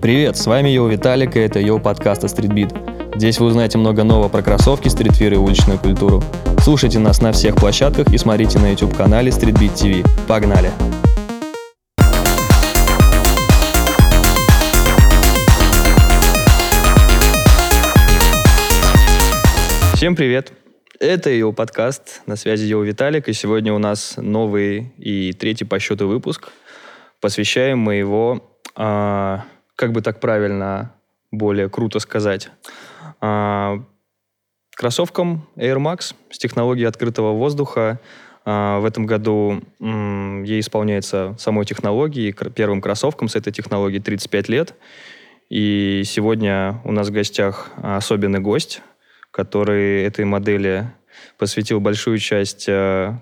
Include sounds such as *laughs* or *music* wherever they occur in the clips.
Привет, с вами Йоу Виталик, и это Йоу от Streetbeat. Здесь вы узнаете много нового про кроссовки, streetwear и уличную культуру. Слушайте нас на всех площадках и смотрите на YouTube-канале Streetbeat TV. Погнали! Всем привет! Это Эй, йоу подкаст, на связи Йоу Виталик, и сегодня у нас новый и третий по счету выпуск. Посвящаем мы его, а, как бы так правильно, более круто сказать, а, кроссовкам Air Max с технологией открытого воздуха. А, в этом году ей исполняется самой технологии, первым кроссовкам с этой технологией 35 лет. И сегодня у нас в гостях особенный гость, который этой модели посвятил большую часть э,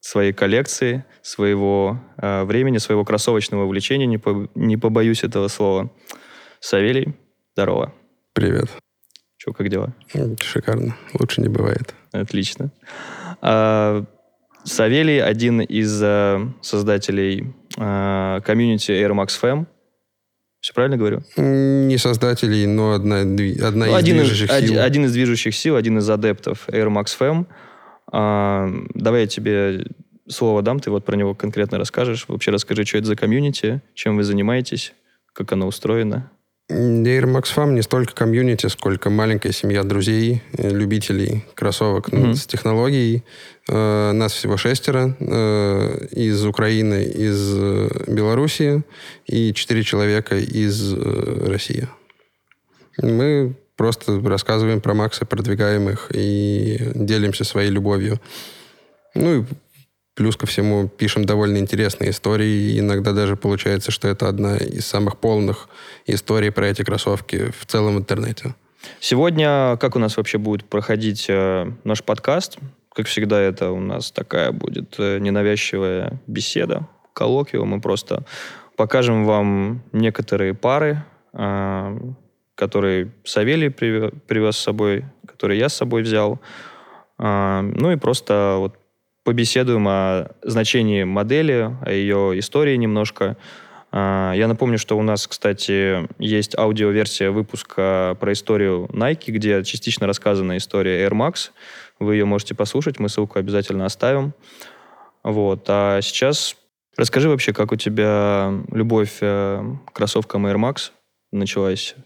своей коллекции, своего э, времени, своего кроссовочного увлечения, не, по- не побоюсь этого слова. Савелий, здорово. Привет. Че, как дела? Шикарно. Лучше не бывает. Отлично. А, Савелий один из э, создателей э, комьюнити Air Max Fam. Все правильно говорю? Не создателей, но одна, одна Ну, из один, из, движущих оди- сил. один из движущих сил, один из адептов Air Max Fam. А, давай я тебе слово дам, ты вот про него конкретно расскажешь. Вообще расскажи, что это за комьюнити, чем вы занимаетесь, как оно устроено. М, Air Max Fam не столько комьюнити, сколько маленькая семья друзей, э, любителей кроссовок Мгм. с технологией. Э, Нас всего шестеро. э, Из Украины, из Белоруссии и четыре человека из России. Мы просто рассказываем про Макса, продвигаем их и делимся своей любовью. Ну и плюс ко всему пишем довольно интересные истории. И иногда даже получается, что это одна из самых полных историй про эти кроссовки в целом интернете. Сегодня, как у нас вообще будет проходить э, наш подкаст? Как всегда, это у нас такая будет э, ненавязчивая беседа, коллоквиум. Мы просто покажем вам некоторые пары, э, которые Савелий приве- привез с собой, которые я с собой взял. А, ну и просто вот побеседуем о значении модели, о ее истории немножко. А, Я напомню, что у нас, кстати, есть аудиоверсия выпуска про историю Nike, где частично рассказана история Air Max. Вы ее можете послушать, мы ссылку обязательно оставим. Вот. А сейчас расскажи вообще, как у тебя любовь э, к кроссовкам Air Max началась?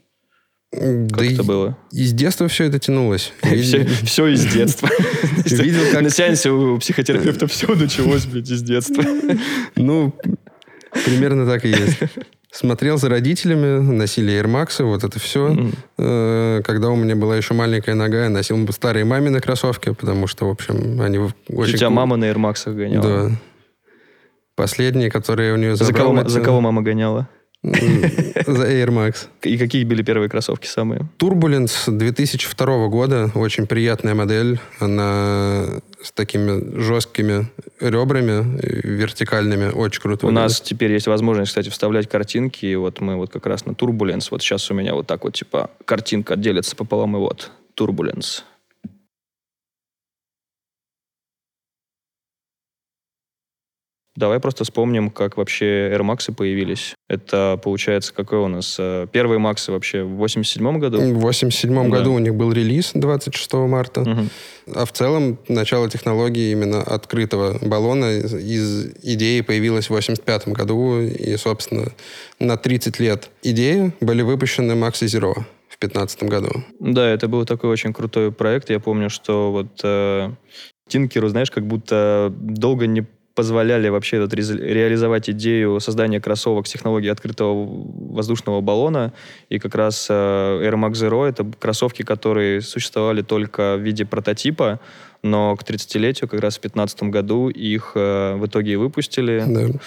Как да это и- было? Из детства все это тянулось. *laughs* Все, все из детства. *laughs* Видел, как- На сеансе у психотерапевта все началось, блядь, из детства. *laughs* Ну, примерно так и есть. Смотрел за родителями, носили Air Max, вот это все. Мгм. Когда у меня была еще маленькая нога, я носил старые мамины кроссовки, потому что, в общем, они в- У очень... тебя мама на Air Max гоняла. Да. Последние, которые у нее За забрал... кого, это- за кого мама гоняла? За Air Max. И какие были первые кроссовки самые? Турбуленс 2002 года. Очень приятная модель. Она с такими жесткими ребрами вертикальными. Очень круто. У выглядит. нас теперь есть возможность, кстати, вставлять картинки. И вот мы вот как раз на Turbulence. Вот сейчас у меня вот так вот, типа, картинка делится пополам, и вот Turbulence. Давай просто вспомним, как вообще Air Max появились. Это, получается, какой у нас? э, Первые Максы вообще в 87 году? В 87 Да. году у них был релиз 26 марта. Мгм. А в целом начало технологии именно открытого баллона из, идеи появилось в 85 году. И, собственно, на 30 лет идеи были выпущены Maxi Zero в 15 году. Да, это был такой очень крутой проект. Я помню, что вот э, Тинкеру, знаешь, как будто долго не позволяли вообще рез- реализовать идею создания кроссовок с технологией открытого воздушного баллона. И как раз э, Air Max Zero — это кроссовки, которые существовали только в виде прототипа, но к 30-летию, как раз в 2015 году, их э, в итоге и выпустили. Да.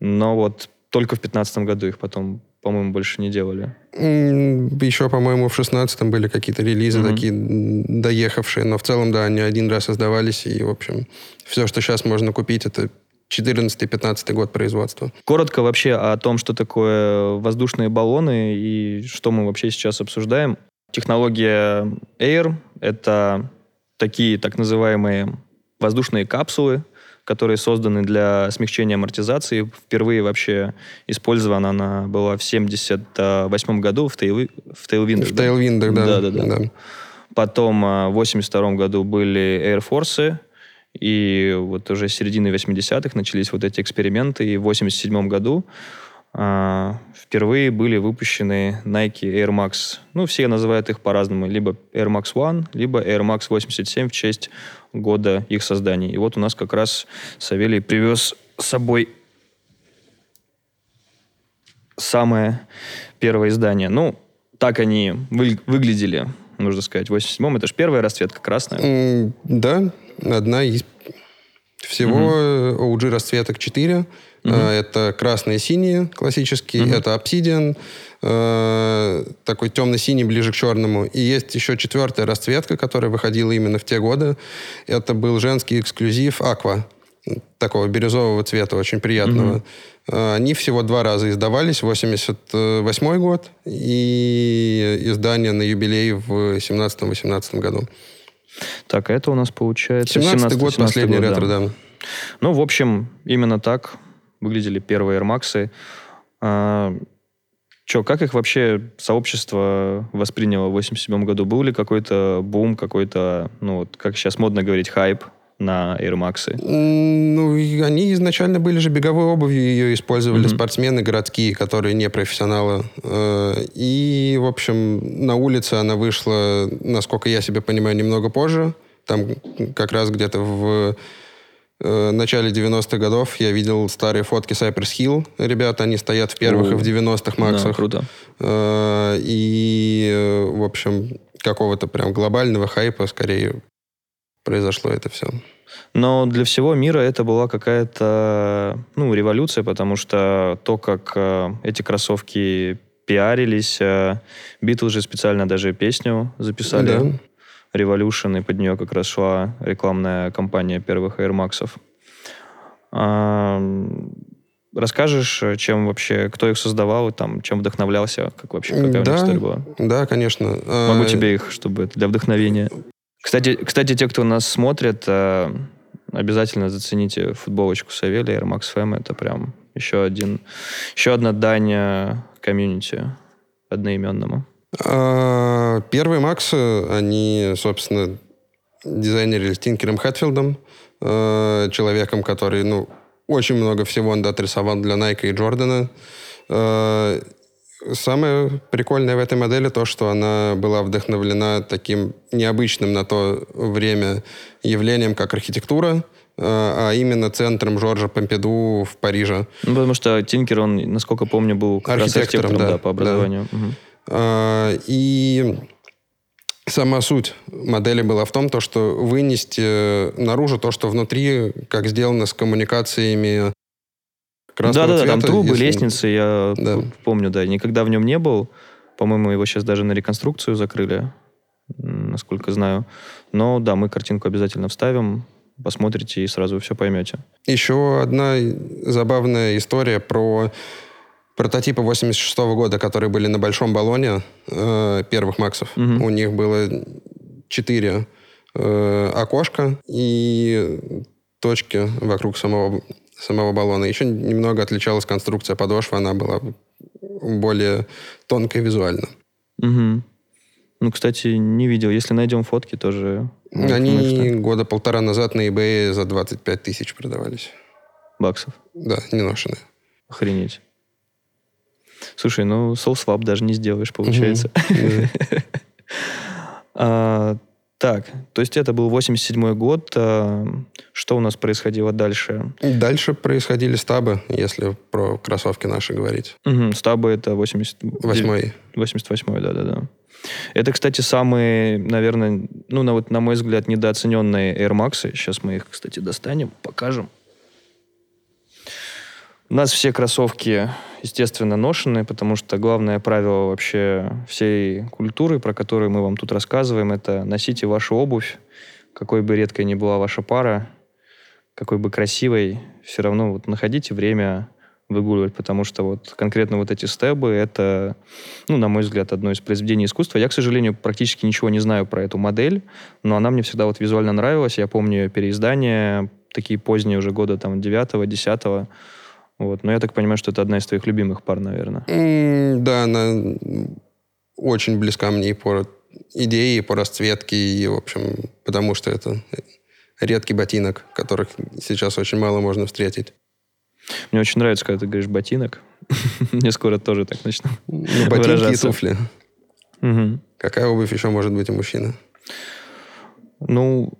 Но вот только в 2015 году их потом, по-моему, больше не делали. Еще, по-моему, в 16-м были какие-то релизы Мгм. такие доехавшие, но в целом, да, они один раз создавались, и, в общем, все, что сейчас можно купить, это 14-15 год производства. Коротко вообще о том, что такое воздушные баллоны и что мы вообще сейчас обсуждаем. Технология Air — это такие так называемые воздушные капсулы, которые созданы для смягчения амортизации. Впервые вообще использована она была в 78 году в, Тейл... в Tailwind. В Tailwind, да. Да, да, да. да. Потом а, в 82 году были Air Force, и вот уже с середины 80-х начались вот эти эксперименты, и в 87 году впервые были выпущены Nike Air Max. Ну, все называют их по-разному. Либо Air Max One, либо Air Max 87 в честь года их создания. И вот у нас как раз Савелий привез с собой самое первое издание. Ну, так они вы, выглядели, нужно сказать, в 87-м. Это же первая расцветка красная. Mm, да, одна из всего угу. OG расцветок 4. Угу. Это красные и синие классические, угу. это Obsidian, э, такой темно-синий, ближе к черному. И есть еще четвертая расцветка, которая выходила именно в те годы. Это был женский эксклюзив Aqua, такого бирюзового цвета, очень приятного. Угу. Они всего два раза издавались, 88 год и издание на юбилей в 17-18 году. Так, это у нас получается... 17 17 год, последний год, ретро, да. да. Ну, в общем, именно так выглядели первые Air Max. А, Че, как их вообще сообщество восприняло в 87 году? Был ли какой-то бум, какой-то, ну вот, как сейчас модно говорить, хайп на Air Max? Ну, они изначально были же беговой обувью, ее использовали mm-hmm. спортсмены городские, которые не профессионалы. Э, и, в общем, на улице она вышла, насколько я себе понимаю, немного позже. Там как раз где-то в э, начале 90-х годов я видел старые фотки Cypress Hill. Ребята, они стоят в первых О, и в 90-х максах. Да, круто. Э, и, в общем, какого-то прям глобального хайпа скорее произошло это все. Но для всего мира это была какая-то ну, революция, потому что то, как э, эти кроссовки пиарились, э, Битлз же специально даже песню записали. Да. Revolution, и под нее как раз шла рекламная кампания первых Air Max. А, расскажешь, чем вообще, кто их создавал, там, чем вдохновлялся, как вообще, какая да, у них история была? Да, конечно. Могу а, тебе их, чтобы для вдохновения. Кстати, кстати, те, кто нас смотрит, э, обязательно зацените футболочку Савелия Air Max Fam. Это прям еще один, еще одна дань э, комьюнити одноименному. А, первые Максы, они, собственно, дизайнерились Тинкером Хэтфилдом, э, человеком, который, ну, очень много всего он отрисовал для Nike и Джордана. Самое прикольное в этой модели то, что она была вдохновлена таким необычным на то время явлением, как архитектура, а, а именно центром Жоржа Помпиду в Париже. Ну, потому что Тинкер, он, насколько помню, был как архитектором, раз архитектором да, да, по образованию. Да. Угу. И сама суть модели была в том, то, что вынести наружу то, что внутри, как сделано с коммуникациями красного Да-да-да, там трубы, если... лестницы, я да. помню, да. Никогда в нем не был. По-моему, его сейчас даже на реконструкцию закрыли, насколько знаю. Но да, мы картинку обязательно вставим, посмотрите и сразу все поймете. Еще одна забавная история про прототипы 86 -го года, которые были на большом баллоне э, первых Максов. Угу. У них было четыре э, окошка и точки вокруг самого самого баллона. Еще немного отличалась конструкция подошвы, она была более тонкая визуально. Угу. Ну, кстати, не видел. Если найдем фотки, тоже... Они года полтора назад на eBay за 25 тысяч продавались. Баксов? Да, не ношеные. Охренеть. Слушай, ну, sole swap даже не сделаешь, получается. *laughs* А, так, то есть это был 87 год. А, что у нас происходило дальше? Дальше происходили стабы, если про кроссовки наши говорить. Угу, стабы это 88 88 да-да-да. Это, кстати, самые, наверное, ну, на, вот, на мой взгляд, недооцененные Air Max. Сейчас мы их, кстати, достанем, покажем. У нас все кроссовки, естественно, ношеные, потому что главное правило вообще всей культуры, про которую мы вам тут рассказываем, это носите вашу обувь, какой бы редкой ни была ваша пара, какой бы красивой, все равно вот находите время выгуливать, потому что вот конкретно вот эти стебы, это, ну, на мой взгляд, одно из произведений искусства. Я, к сожалению, практически ничего не знаю про эту модель, но она мне всегда вот визуально нравилась. Я помню переиздание такие поздние уже года там 9-10. Вот. Но я так понимаю, что это одна из твоих любимых пар, наверное. М, Да, она очень близка мне и по идее, и по расцветке, и, в общем, потому что это редкий ботинок, которых сейчас очень мало можно встретить. Мне очень нравится, когда ты говоришь ботинок. *laughs* Мне скоро тоже так начну. Ну, ботинки и туфли. Мгм. Какая обувь еще может быть у мужчины? Ну,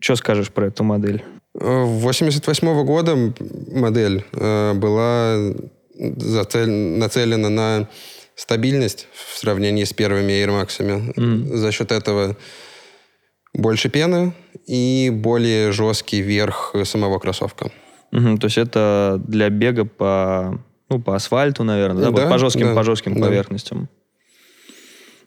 что скажешь про эту модель? Э, 88 года м- модель э, была зацель- нацелена на стабильность в сравнении с первыми Air Max. Мгм. За счет этого больше пены и более жесткий верх самого кроссовка. Мгм, То есть это для бега по, ну, по асфальту, наверное, да? Да, по жестким, да, по жестким да. поверхностям.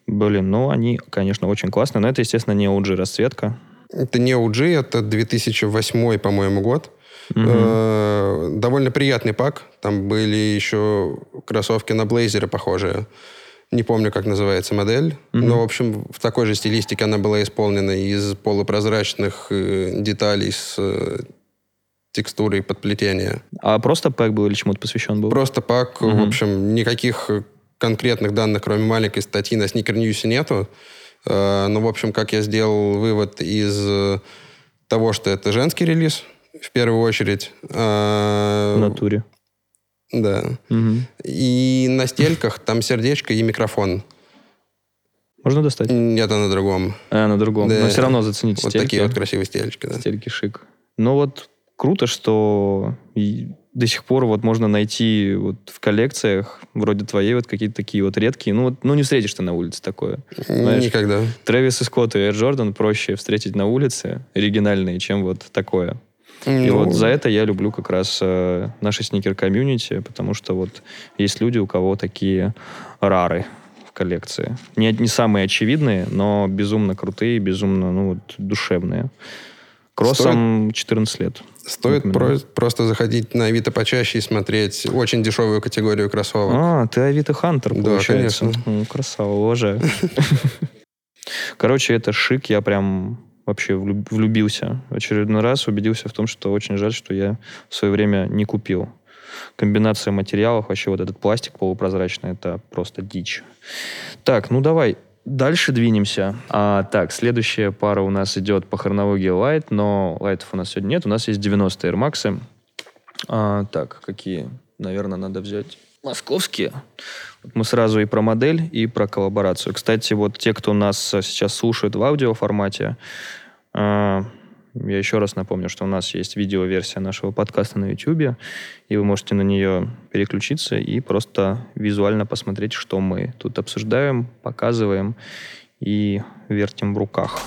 Блин, ну они, конечно, очень классные, но это, естественно, не OG расцветка. Это не OG, это 2008, по-моему, год. Э, довольно приятный пак. Там были еще кроссовки на блейзеры похожие. Не помню, как называется модель. Мгм. Но, в общем, в такой же стилистике она была исполнена из полупрозрачных э, деталей с э, текстурой подплетения. А просто пэк был или чему-то посвящен был? Просто пак, Мгм. в общем, никаких конкретных данных, кроме маленькой статьи на Sneaker News нету. Э, Но, в общем, как я сделал вывод из э, того, что это женский релиз, в первую очередь. э, В натуре. Да. Мгм. И на стельках там сердечко и микрофон. Можно достать? Нет, на другом. А, на другом. Да. Но все равно зацените Вот стельки. такие вот красивые стельки, да. Стельки шик. Ну вот круто, что до сих пор вот можно найти вот в коллекциях, вроде твоей, вот какие-то такие вот редкие. Ну, вот, ну не встретишь ты на улице такое. Знаешь, Никогда. Трэвис и Скотт и Air Jordan проще встретить на улице, оригинальные, чем вот такое. И Ну, вот за это я люблю как раз э, наше сникер-комьюнити, потому что вот есть люди, у кого такие рары в коллекции. Не, не самые очевидные, но безумно крутые, безумно ну, вот, душевные. Кроссом 14 лет. Стоит про- просто заходить на Авито почаще и смотреть очень дешевую категорию кроссовок. А, ты Авито Хантер, Да, получается. конечно. М, Красава, уважаю. *laughs* Короче, это шик, я прям вообще влюб- влюбился. В очередной раз убедился в том, что очень жаль, что я в свое время не купил. Комбинация материалов, вообще вот этот пластик полупрозрачный, это просто дичь. Так, ну давай, дальше двинемся. А, так, следующая пара у нас идет по хронологии Light, но лайтов у нас сегодня нет. У нас есть 90 Air Max. А, так, какие, наверное, надо взять? Московские. Мы сразу и про модель, и про коллаборацию. Кстати, вот те, кто нас э, сейчас слушает в аудиоформате, а, я еще раз напомню, что у нас есть видеоверсия нашего подкаста на YouTube, и вы можете на нее переключиться и просто визуально посмотреть, что мы тут обсуждаем, показываем и вертим в руках.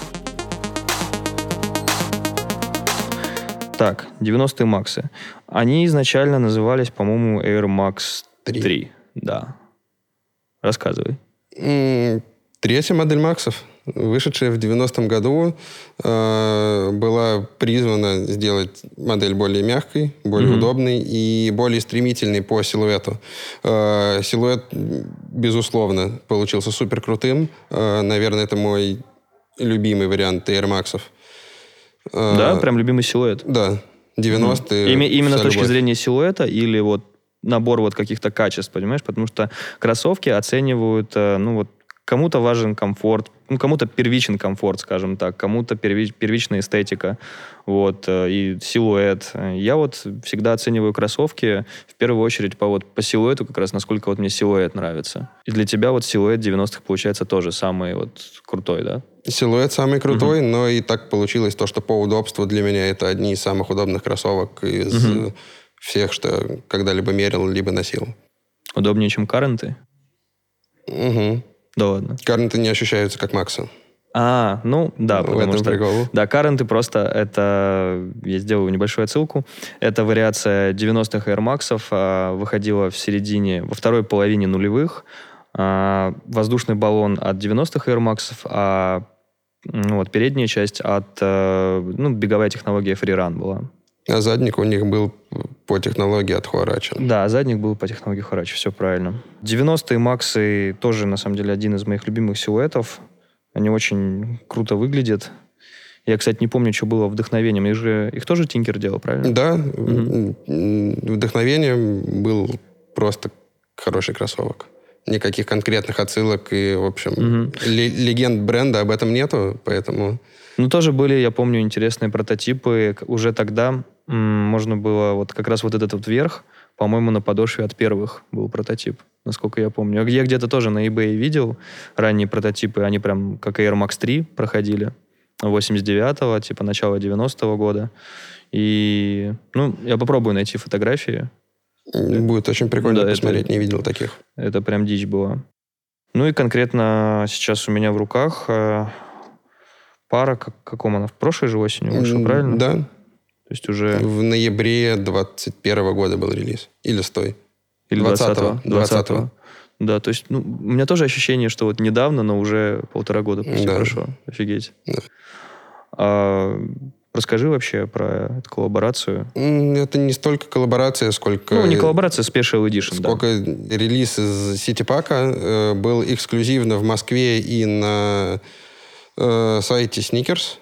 Так, 90-е Максы. Они изначально назывались, по-моему, Air Max 3. Три. Да. Рассказывай. М, Третья модель Максов, вышедшая в 90-м году, э, была призвана сделать модель более мягкой, более Мгм. удобной и более стремительной по силуэту. Э, силуэт, безусловно, получился супер крутым. Э, наверное, это мой любимый вариант Air Максов. Э, Да, прям любимый силуэт. Да, 90-е. Ими- именно с точки любовь. зрения силуэта или вот набор вот каких-то качеств, понимаешь? Потому что кроссовки оценивают, э, ну вот, кому-то важен комфорт, ну, кому-то первичен комфорт, скажем так, кому-то перви- первичная эстетика, вот, э, и силуэт. Я вот всегда оцениваю кроссовки в первую очередь по, вот, по силуэту, как раз насколько вот мне силуэт нравится. И для тебя вот силуэт 90-х получается тоже самый вот крутой, да? Силуэт самый крутой, но и так получилось то, что по удобству для меня это одни из самых удобных кроссовок из э, всех, что когда-либо мерил, либо носил. Удобнее, чем каренты? Угу. Да ладно. Карнеты не ощущаются как Макса. А, ну да, В потому что... прикол. Да, каренты просто это... Я сделаю небольшую отсылку. Это вариация 90-х Air Max, а, выходила в середине, во второй половине нулевых. А, воздушный баллон от 90-х Air Max, а ну, вот, передняя часть от... э, ну, беговая технология Freerun была. А задник у них был по технологии от Хуарача. Да, задник был по технологии Харачи, все правильно. 90-е Максы тоже, на самом деле, один из моих любимых силуэтов. Они очень круто выглядят. Я, кстати, не помню, что было вдохновением. Их же их тоже Тинкер делал, правильно? Да, угу. вдохновением был просто хороший кроссовок. Никаких конкретных отсылок и, в общем, угу. легенд бренда об этом нету, поэтому... Ну, тоже были, я помню, интересные прототипы. Уже тогда можно было вот как раз вот этот вот верх, по-моему, на подошве от первых был прототип, насколько я помню. Я где-то тоже на eBay видел ранние прототипы, они прям как Air Max 3 проходили, 89-го, типа начала 90-го года. И, ну, я попробую найти фотографии. Будет очень прикольно да, посмотреть, это, не видел таких. Это прям дичь была. Ну и конкретно сейчас у меня в руках э, пара, как, каком она, в прошлой же осенью вышла, правильно? Да. То есть уже... В ноябре 21 года был релиз. Или стой. Или 20-го. 20 -го. Да, то есть ну, у меня тоже ощущение, что вот недавно, но уже полтора года почти да. прошло. Офигеть. Да. А, расскажи вообще про эту коллаборацию. Это не столько коллаборация, сколько... Ну, не коллаборация, Special Edition, Сколько да. релиз из Ситипака э, был эксклюзивно в Москве и на э, сайте Sneakers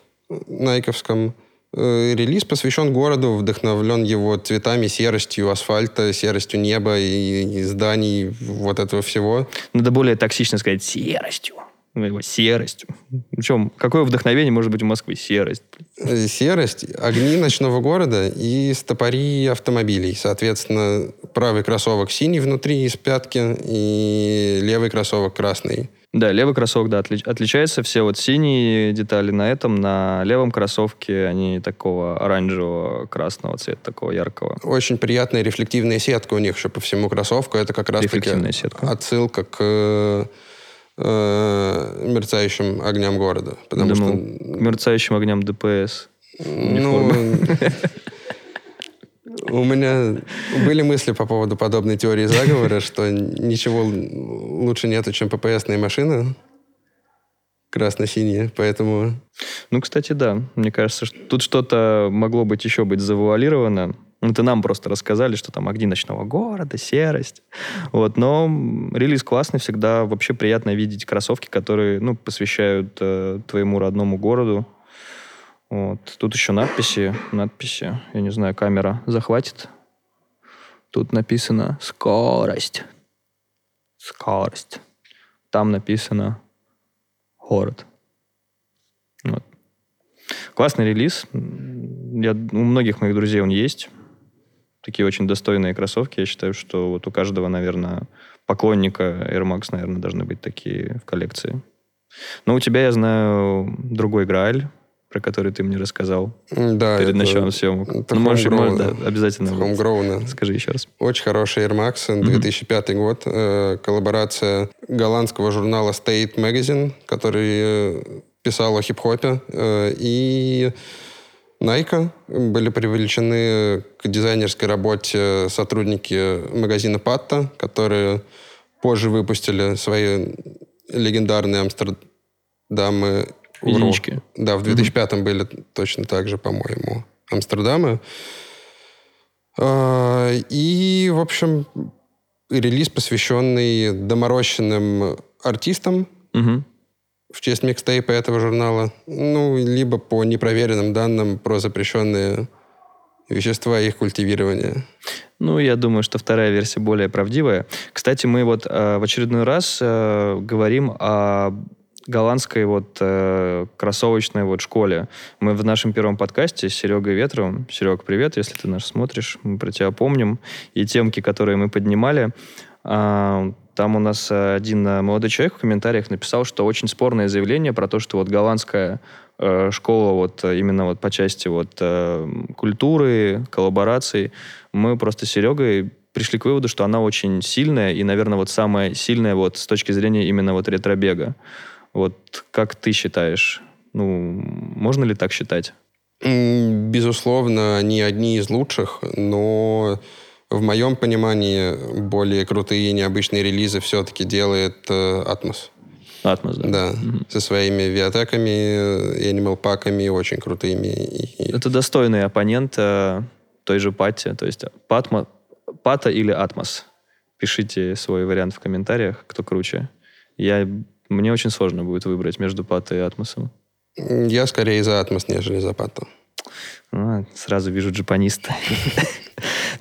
найковском. Э, релиз посвящен городу, вдохновлен его цветами, серостью асфальта, серостью неба и, и зданий, вот этого всего. Надо более токсично сказать серостью. Его серостью. Причем, какое вдохновение может быть у Москвы? Серость. Э, серость, огни ночного города и стопори автомобилей. Соответственно, правый кроссовок синий внутри из пятки и левый кроссовок красный. Да, левый кроссовок, да, отли- отличается. Все вот синие детали на этом, на левом кроссовке они такого оранжевого, красного цвета, такого яркого. Очень приятная рефлективная сетка у них еще по всему кроссовку. Это как раз таки сетка. отсылка к э, мерцающим огням города. Потому Думал, что... К мерцающим огням ДПС. Ну, у меня были мысли по поводу подобной теории заговора, что ничего лучше нету, чем ППСная машина красно-синяя, поэтому... Ну, кстати, да. Мне кажется, что тут что-то могло быть еще быть завуалировано. Это нам просто рассказали, что там огни ночного города, серость. Вот. Но релиз классный, всегда вообще приятно видеть кроссовки, которые ну, посвящают э, твоему родному городу. Вот. Тут еще надписи. Надписи. Я не знаю, камера захватит. Тут написано «Скорость». Скорость. Там написано «Город». Вот. Классный релиз. Я, у многих моих друзей он есть. Такие очень достойные кроссовки. Я считаю, что вот у каждого, наверное, поклонника Air Max, наверное, должны быть такие в коллекции. Но у тебя, я знаю, другой Грааль, про который ты мне рассказал да, перед началом съемок. Ну, можешь, можешь, да, обязательно. Homegrown. Скажи еще раз. Очень хороший Air Max, 2005 mm-hmm. год. Э, коллаборация голландского журнала State Magazine, который э, писал о хип-хопе. Э, и Nike были привлечены к дизайнерской работе сотрудники магазина Патта, которые позже выпустили свои легендарные Амстердамы Единички. Да, в 2005 mm-hmm. были точно так же, по-моему, Амстердамы. А, и, в общем, релиз, посвященный доморощенным артистам mm-hmm. В честь микстейпа этого журнала. Ну, либо по непроверенным данным про запрещенные вещества и их культивирование. Ну, я думаю, что вторая версия более правдивая. Кстати, мы вот э, в очередной раз э, говорим о голландской вот э, кроссовочной вот школе. Мы в нашем первом подкасте с Серегой Ветровым, Серег, привет, если ты нас смотришь, мы про тебя помним, и темки, которые мы поднимали, э, там у нас один молодой человек в комментариях написал, что очень спорное заявление про то, что вот голландская э, школа вот именно вот по части вот э, культуры, коллабораций, мы просто с Серегой пришли к выводу, что она очень сильная и, наверное, вот самая сильная вот с точки зрения именно вот ретробега. Вот как ты считаешь, ну, можно ли так считать? Безусловно, они одни из лучших, но в моем понимании более крутые и необычные релизы все-таки делает Атмос. Э, Атмос, да. Да, угу. со своими виатеками, Animal паками очень крутыми. Это достойный оппонент э, той же Пати, то есть Патма, Пата или Атмос. Пишите свой вариант в комментариях, кто круче. Я мне очень сложно будет выбрать между Патой и Атмосом. Я скорее за Атмос, нежели за Патто. А, сразу вижу джапаниста.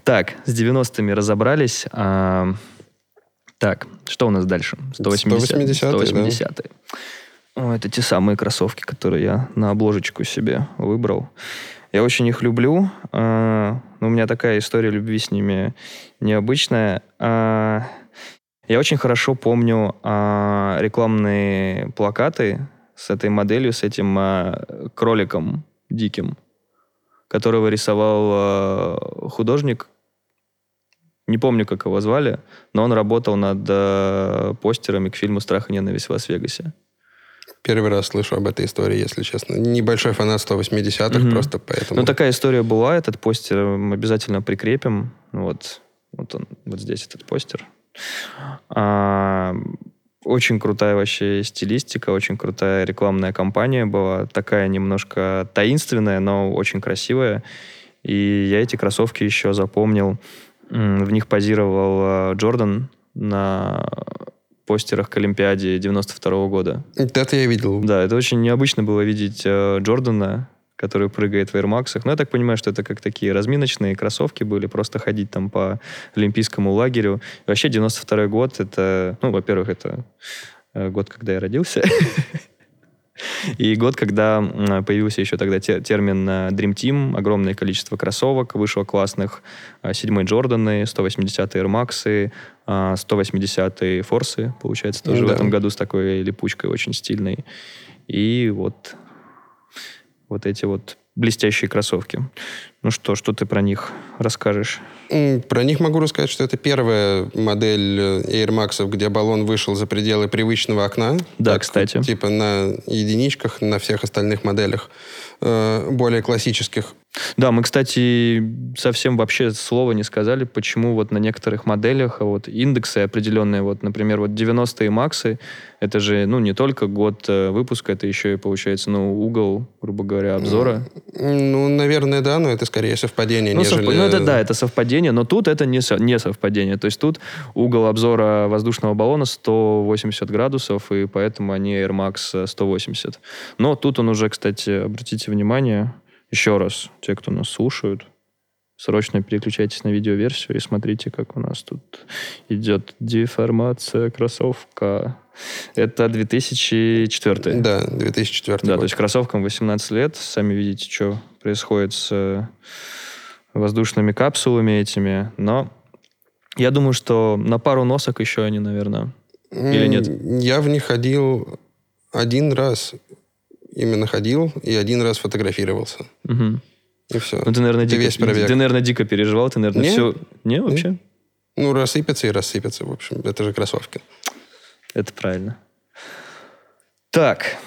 Так, с 90-ми разобрались. А, так, что у нас дальше? 180 180 О, это те самые кроссовки, которые я на обложечку себе выбрал. Я очень их люблю. А, но у меня такая история любви с ними необычная. А, я очень хорошо помню рекламные плакаты с этой моделью, с этим кроликом диким, которого рисовал а, художник. Не помню, как его звали, но он работал над а, постерами к фильму «Страх и ненависть в Лас-Вегасе». Первый раз слышу об этой истории, если честно. Небольшой фанат 180-х, Мгм. просто поэтому. Ну, такая история была. Этот постер мы обязательно прикрепим. Вот, вот он, вот здесь этот постер. А, очень крутая вообще стилистика, очень крутая рекламная кампания была. Такая немножко таинственная, но очень красивая. И я эти кроссовки еще запомнил. В них позировал а, Джордан на постерах к Олимпиаде 92 года. Это я видел. Да, это очень необычно было видеть э, Джордана, который прыгает в Air Max'ах. Но я так понимаю, что это как такие разминочные кроссовки были, просто ходить там по олимпийскому лагерю. И вообще 92 год, это, ну, во-первых, это э, год, когда я родился. *laughs* И год, когда появился еще тогда те- термин э, Dream Team, огромное количество кроссовок вышло классных. Э, Седьмой Джорданы, 180 Air Max'ы, э, 180 Форсы, получается, тоже в Да. этом году с такой липучкой очень стильной. И вот, вот эти вот блестящие кроссовки. Ну что, что ты про них расскажешь? Про них могу рассказать, что это первая модель э, Air Max, где баллон вышел за пределы привычного окна. Да, Так, кстати. Типа на единичках, на всех остальных моделях, э, более классических. Да, мы, кстати, совсем вообще слова не сказали, почему вот на некоторых моделях а вот индексы определенные, вот, например, вот 90-е Максы, это же, ну, не только год э, выпуска, это еще и, получается, ну, угол, грубо говоря, обзора. Ну, наверное, да, но это скорее совпадение, Ну, нежели... совп- ну, это да, это совпадение, но тут это не, со- не совпадение. То есть тут угол обзора воздушного баллона 180 градусов, и поэтому они Air Max э, 180. Но тут он уже, кстати, обратите внимание, еще раз, те, кто нас слушают, срочно переключайтесь на видеоверсию и смотрите, как у нас тут идет деформация кроссовка. Это 2004. Да, 2004 Да, год. то есть кроссовкам 18 лет. Сами видите, что происходит с э, воздушными капсулами этими. Но я думаю, что на пару носок еще они, наверное. или нет? Я в них ходил один раз. Именно ходил и один раз фотографировался. Мгм. И все. Ну, ты, наверное, Это дико, весь пробег. ты, наверное, дико переживал. Ты, наверное, Не. все... Не, вообще? Ну, рассыпется и рассыпется, в общем. Это же кроссовки. Это правильно. Так,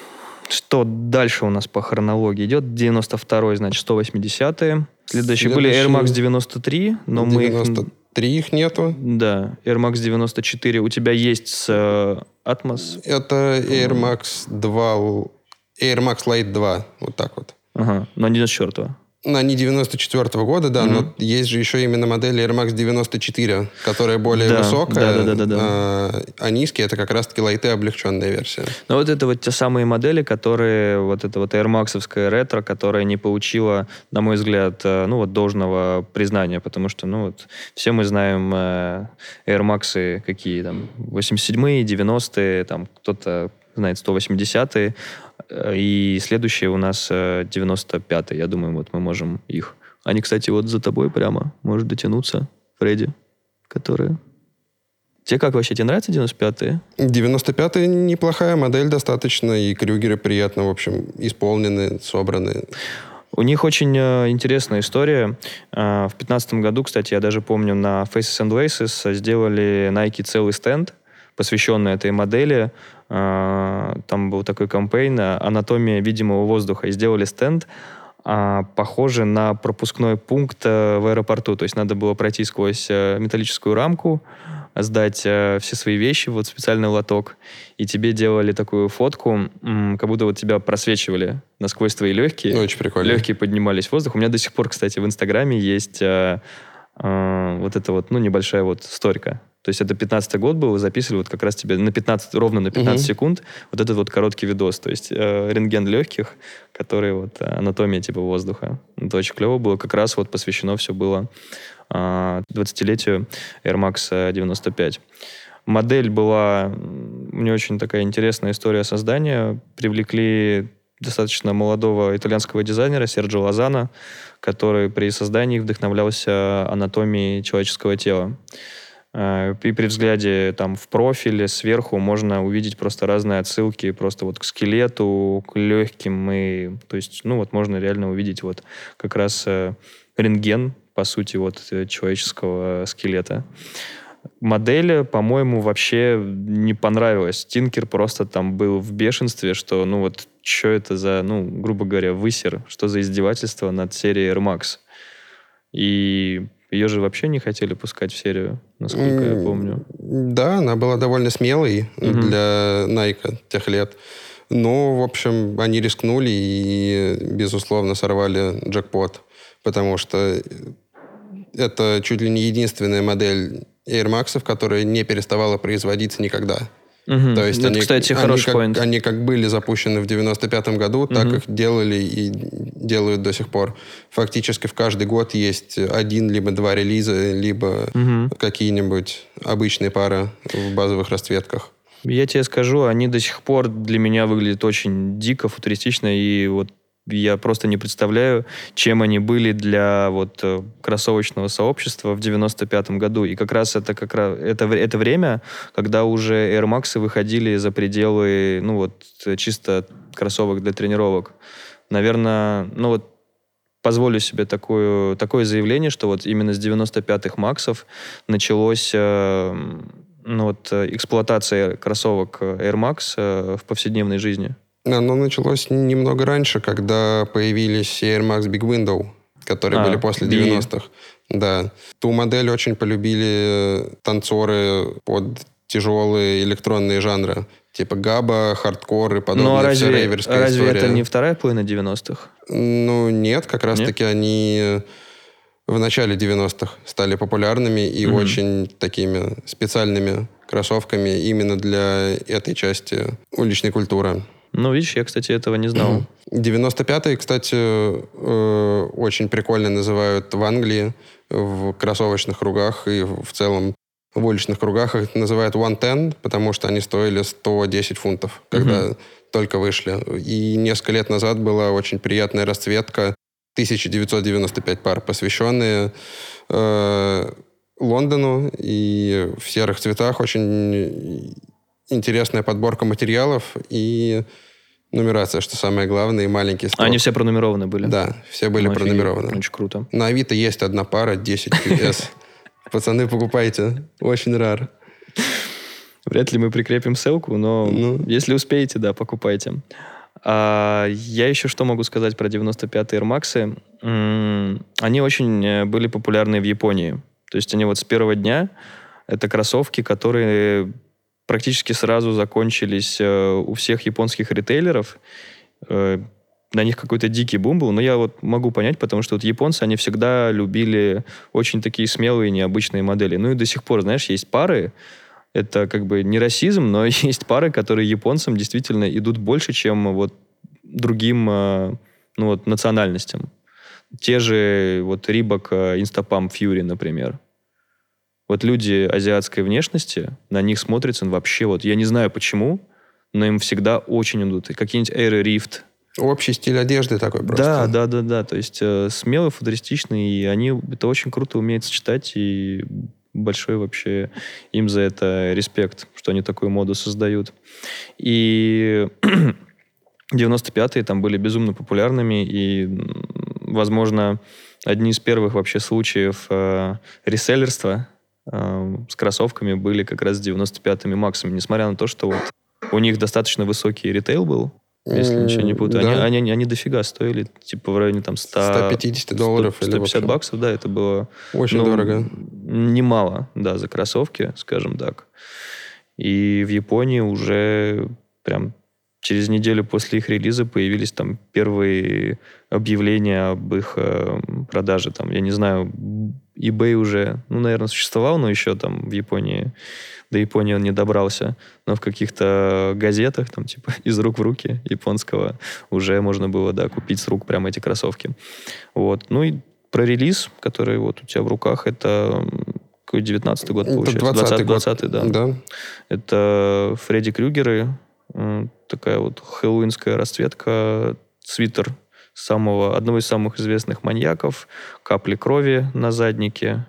что дальше у нас по хронологии идет? 92-й, значит, 180-е. Следующие были Air Max 93, но мы их... 93 их нету. Да, Air Max 94 у тебя есть с э, Atmos. Это Air Max 2, л- Air Max Lite 2. Вот так вот. Ага, но не 94 Ну, Они 94 года, да, но есть же еще именно модель Air Max 94, которая более Да, высокая, да-да-да-да-да. а, а низкие это как раз-таки лайты облегченная версия. Но вот это вот те самые модели, которые, вот это вот Air Max'овская ретро, которая не получила, на мой взгляд, э, ну вот должного признания, потому что, ну вот, все мы знаем э, Air Max'ы какие там, 87-е, 90-е, там кто-то знает 180-е, э, и следующие у нас э, 95-е, я думаю, вот мы можем их. Они, кстати, вот за тобой прямо, может дотянуться, Фредди, которые... Тебе как вообще, тебе нравятся 95-е? 95-я неплохая модель достаточно, и крюгеры приятно, в общем, исполнены, собраны. У них очень э, интересная история. Э, в 2015 году, кстати, я даже помню, на Faces and Laces сделали Nike целый стенд, посвященный этой модели. Э, там был такой кампейн «Анатомия видимого воздуха». И сделали стенд, а, похожий на пропускной пункт э, в аэропорту. То есть надо было пройти сквозь э, металлическую рамку, сдать э, все свои вещи вот специальный лоток, и тебе делали такую фотку, как будто вот тебя просвечивали насквозь твои легкие. Очень прикольно. Легкие поднимались в воздух. У меня до сих пор, кстати, в Инстаграме есть э, э, вот эта вот, ну, небольшая вот сторика. То есть это 15 год был, вы записывали вот как раз тебе на 15, ровно на 15 Мгм. секунд вот этот вот короткий видос. То есть э, рентген легких, который вот э, анатомия типа воздуха. Это очень клево было. Как раз вот посвящено все было э, 20-летию Air Max э, 95. Модель была... м, У нее очень такая интересная история создания. Привлекли достаточно молодого итальянского дизайнера Серджио Лозана, который при создании вдохновлялся анатомией человеческого тела. Э, И при взгляде там в профиле сверху можно увидеть просто разные отсылки просто вот к скелету, к легким и то есть ну вот можно реально увидеть вот как раз э, рентген по сути вот э, человеческого скелета. Модель, по-моему, вообще не понравилась. Тинкер просто там был в бешенстве, что, ну вот, что это за, ну, грубо говоря, высер, что за издевательство над серией Air Max. И ее же вообще не хотели пускать в серию, насколько я помню. Да, она была довольно смелой Мгм. для Nike тех лет. Но, в общем, они рискнули и, безусловно, сорвали джекпот. Потому что это чуть ли не единственная модель Air Max, которая не переставала производиться никогда. Мгм. То есть Это, они, кстати, они хороший как, они как были запущены в 95-м году, так Мгм. их делали и делают до сих пор. Фактически в каждый год есть один либо два релиза, либо Мгм. какие-нибудь обычные пары в базовых расцветках. Я тебе скажу, они до сих пор для меня выглядят очень дико, футуристично, и вот я просто не представляю, чем они были для вот э, кроссовочного сообщества в 95 году. И как раз это как раз это, это время, когда уже Air Max выходили за пределы, ну вот чисто кроссовок для тренировок. Наверное, ну вот позволю себе такое, такое заявление, что вот именно с 95-х Максов началось э, ну, вот, э, эксплуатация кроссовок Air Max в повседневной жизни. Оно началось немного раньше, когда появились Air Max Big Window, которые А, были после Би. 90-х. Да. Ту модель очень полюбили танцоры под тяжелые электронные жанры. Типа габа, хардкор и подобное. Но Вся Ну, разве, рейверская разве история. это не вторая половина 90-х? Ну, нет, как раз-таки они в начале 90-х стали популярными и Мгм. очень такими специальными кроссовками именно для этой части уличной культуры. Ну, видишь, я, кстати, этого не знал. *clears throat* 95-й, кстати, э, очень прикольно называют в Англии в кроссовочных кругах и в целом в уличных кругах их называют 110, потому что они стоили 110 фунтов, когда только вышли. И несколько лет назад была очень приятная расцветка 1995 пар, посвященные э, Лондону и в серых цветах очень интересная подборка материалов и нумерация, что самое главное, и маленький строк. Они все пронумерованы были? Да, все были Ну, пронумерованы. Очень круто. На Авито есть одна пара 10 PS. *laughs* Пацаны, покупайте. Очень рар. Вряд ли мы прикрепим ссылку, но Ну. если успеете, да, покупайте. А, я еще что могу сказать про 95-е Air Max? М, Они очень э, были популярны в Японии. То есть они вот с первого дня, это кроссовки, которые практически сразу закончились э, у всех японских ритейлеров. Э, на них какой-то дикий бум был, но я вот могу понять, потому что вот японцы, они всегда любили очень такие смелые, необычные модели. Ну и до сих пор, знаешь, есть пары, это как бы не расизм, но *laughs* есть пары, которые японцам действительно идут больше, чем вот другим э, ну, вот, национальностям. Те же вот Рибок, Инстапам, Фьюри, например. Вот люди азиатской внешности, на них смотрится ну, вообще вот, я не знаю почему, но им всегда очень идут. Какие-нибудь Air Rift. Общий стиль одежды такой просто. Да, да, да, да. То есть э, смелый, футуристичный, и они это очень круто умеют сочетать, и большой вообще им за это респект, что они такую моду создают. И *clears throat* 95-е там были безумно популярными, и, возможно, одни из первых вообще случаев э, реселлерства с кроссовками были как раз с 95-ми Максами, несмотря на то, что вот у них достаточно высокий ритейл был, если ничего не путаю. да. Они, они, они дофига стоили, типа в районе там 100... 150 долларов 100, или 150 вообще. баксов, да, это было... Очень ну, дорого. Немало, да, за кроссовки, скажем так. И в Японии уже прям через неделю после их релиза появились там первые объявления об их э, продаже. Там, я не знаю, eBay уже, ну, наверное, существовал, но еще там в Японии, до Японии он не добрался, но в каких-то газетах, там, типа, *laughs* из рук в руки японского уже можно было, да, купить с рук прямо эти кроссовки. Вот. Ну и про релиз, который вот у тебя в руках, это какой 19 год получается? 20 20, 20 да. да. Это Фредди Крюгеры, такая вот хэллоуинская расцветка, свитер самого, одного из самых известных маньяков, капли крови на заднике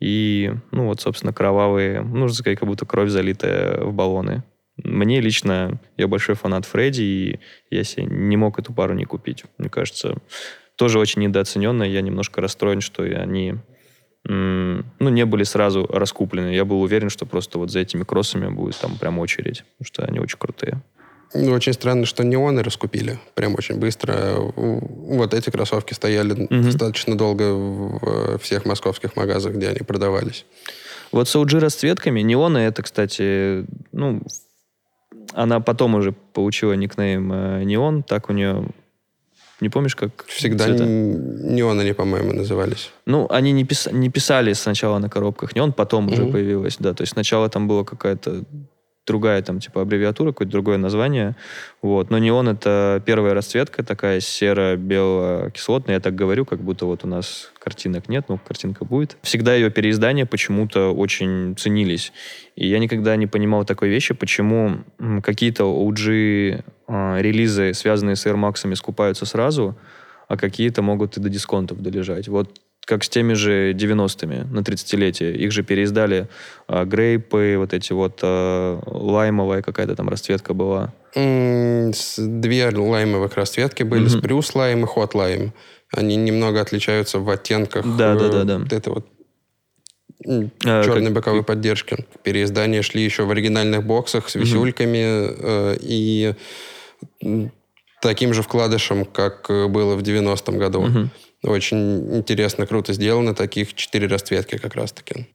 и, ну вот, собственно, кровавые, ну, нужно сказать, как будто кровь залитая в баллоны. Мне лично, я большой фанат Фредди, и я себе не мог эту пару не купить. Мне кажется, тоже очень недооцененная. Я немножко расстроен, что они ну, не были сразу раскуплены. Я был уверен, что просто вот за этими кроссами будет там прям очередь, потому что они очень крутые. Ну, очень странно, что неоны раскупили прям очень быстро. Вот эти кроссовки стояли угу. достаточно долго в всех московских магазах, где они продавались. Вот с OG расцветками неоны, это, кстати, ну, она потом уже получила никнейм э, Неон, так у нее не помнишь, как Всегда цвета? неон они, по-моему, назывались. Ну, они не, пис... не писали сначала на коробках неон, потом угу. уже появилась, да. То есть сначала там была какая-то другая там типа аббревиатура, какое-то другое название. Вот. Но неон — это первая расцветка, такая серо-бело-кислотная. Я так говорю, как будто вот у нас картинок нет, но картинка будет. Всегда ее переиздания почему-то очень ценились. И я никогда не понимал такой вещи, почему какие-то OG э, релизы, связанные с Air Max, скупаются сразу, а какие-то могут и до дисконтов долежать. Вот как с теми же 90-ми на 30-летие. Их же переиздали а, грейпы, вот эти вот а, лаймовая какая-то там расцветка была. Две лаймовых расцветки были, mm-hmm. спрюс лайм и хот лайм. Они немного отличаются в оттенках. Да, да, да, да. Вот это вот а, черной как... боковой поддержки. Переиздания шли еще в оригинальных боксах с висюльками mm-hmm. и таким же вкладышем, как было в 90-м году. Mm-hmm. Очень интересно, круто сделано. Таких четыре расцветки как раз-таки.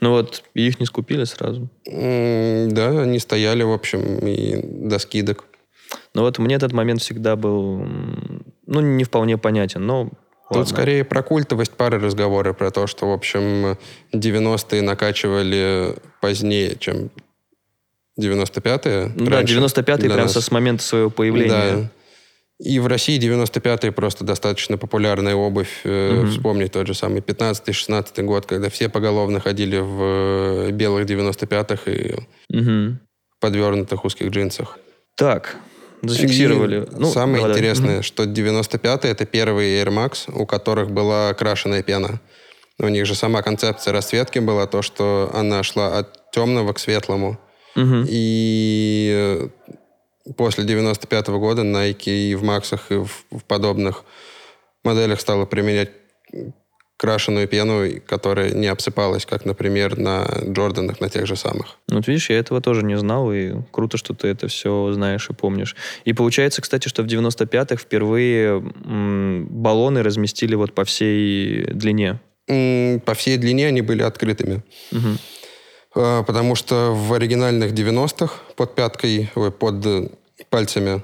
Ну вот, их не скупили сразу? да, они стояли, в общем, и до скидок. Ну вот мне этот момент всегда был, ну, не вполне понятен, но Тут Ладно. скорее про культовость пары разговоры, про то, что, в общем, 90-е накачивали позднее, чем 95-е. Ну, да, 95-е прям нас. с момента своего появления. Да. И в России 95-е просто достаточно популярная обувь. Угу. Вспомнить тот же самый 15-16 год, когда все поголовно ходили в э, белых 95-х и угу. подвернутых узких джинсах. Так, зафиксировали. И ну, самое давай, интересное, угу. что 95-е это первые Air Max, у которых была крашеная пена. У них же сама концепция расцветки была то, что она шла от темного к светлому. Угу. И после 95 -го года Nike и в Максах, и в, в подобных моделях стала применять крашеную пену, которая не обсыпалась, как, например, на Джорданах, на тех же самых. Ну, вот видишь, я этого тоже не знал, и круто, что ты это все знаешь и помнишь. И получается, кстати, что в 95-х впервые баллоны разместили вот по всей длине. По всей длине они были открытыми. Угу. Потому что в оригинальных 90-х под пяткой, ой, под пальцами